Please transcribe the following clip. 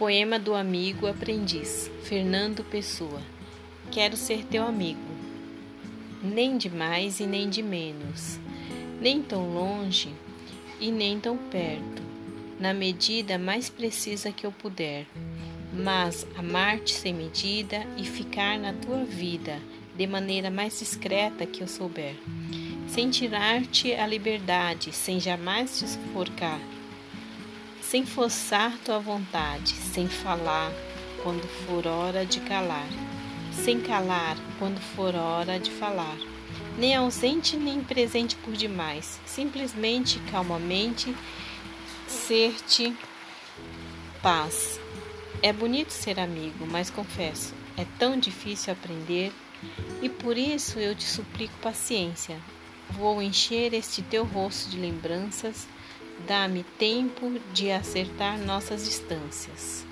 Poema do amigo aprendiz, Fernando Pessoa. Quero ser teu amigo, nem de mais e nem de menos, nem tão longe e nem tão perto, na medida mais precisa que eu puder, mas amar-te sem medida e ficar na tua vida de maneira mais discreta que eu souber, sem tirar-te a liberdade, sem jamais te sufocar sem forçar tua vontade, sem falar quando for hora de calar, sem calar quando for hora de falar, nem ausente nem presente por demais, simplesmente calmamente ser-te paz. É bonito ser amigo, mas confesso, é tão difícil aprender e por isso eu te suplico paciência. Vou encher este teu rosto de lembranças Dá-me tempo de acertar nossas distâncias.